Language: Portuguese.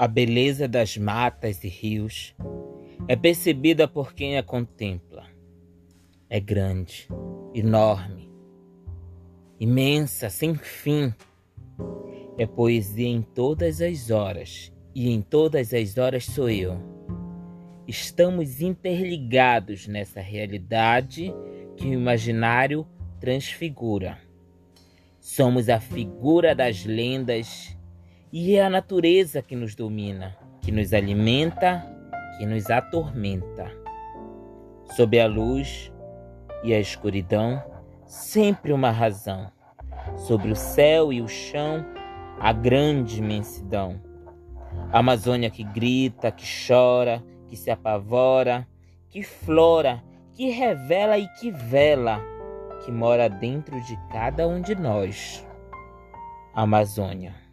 A beleza das matas e rios é percebida por quem a contempla. É grande, enorme, imensa, sem fim. É poesia em todas as horas, e em todas as horas sou eu. Estamos interligados nessa realidade que o imaginário transfigura. Somos a figura das lendas e é a natureza que nos domina, que nos alimenta, que nos atormenta. Sob a luz e a escuridão, sempre uma razão. Sobre o céu e o chão, a grande imensidão. A Amazônia que grita, que chora, que se apavora, que flora, que revela e que vela, que mora dentro de cada um de nós. Amazônia.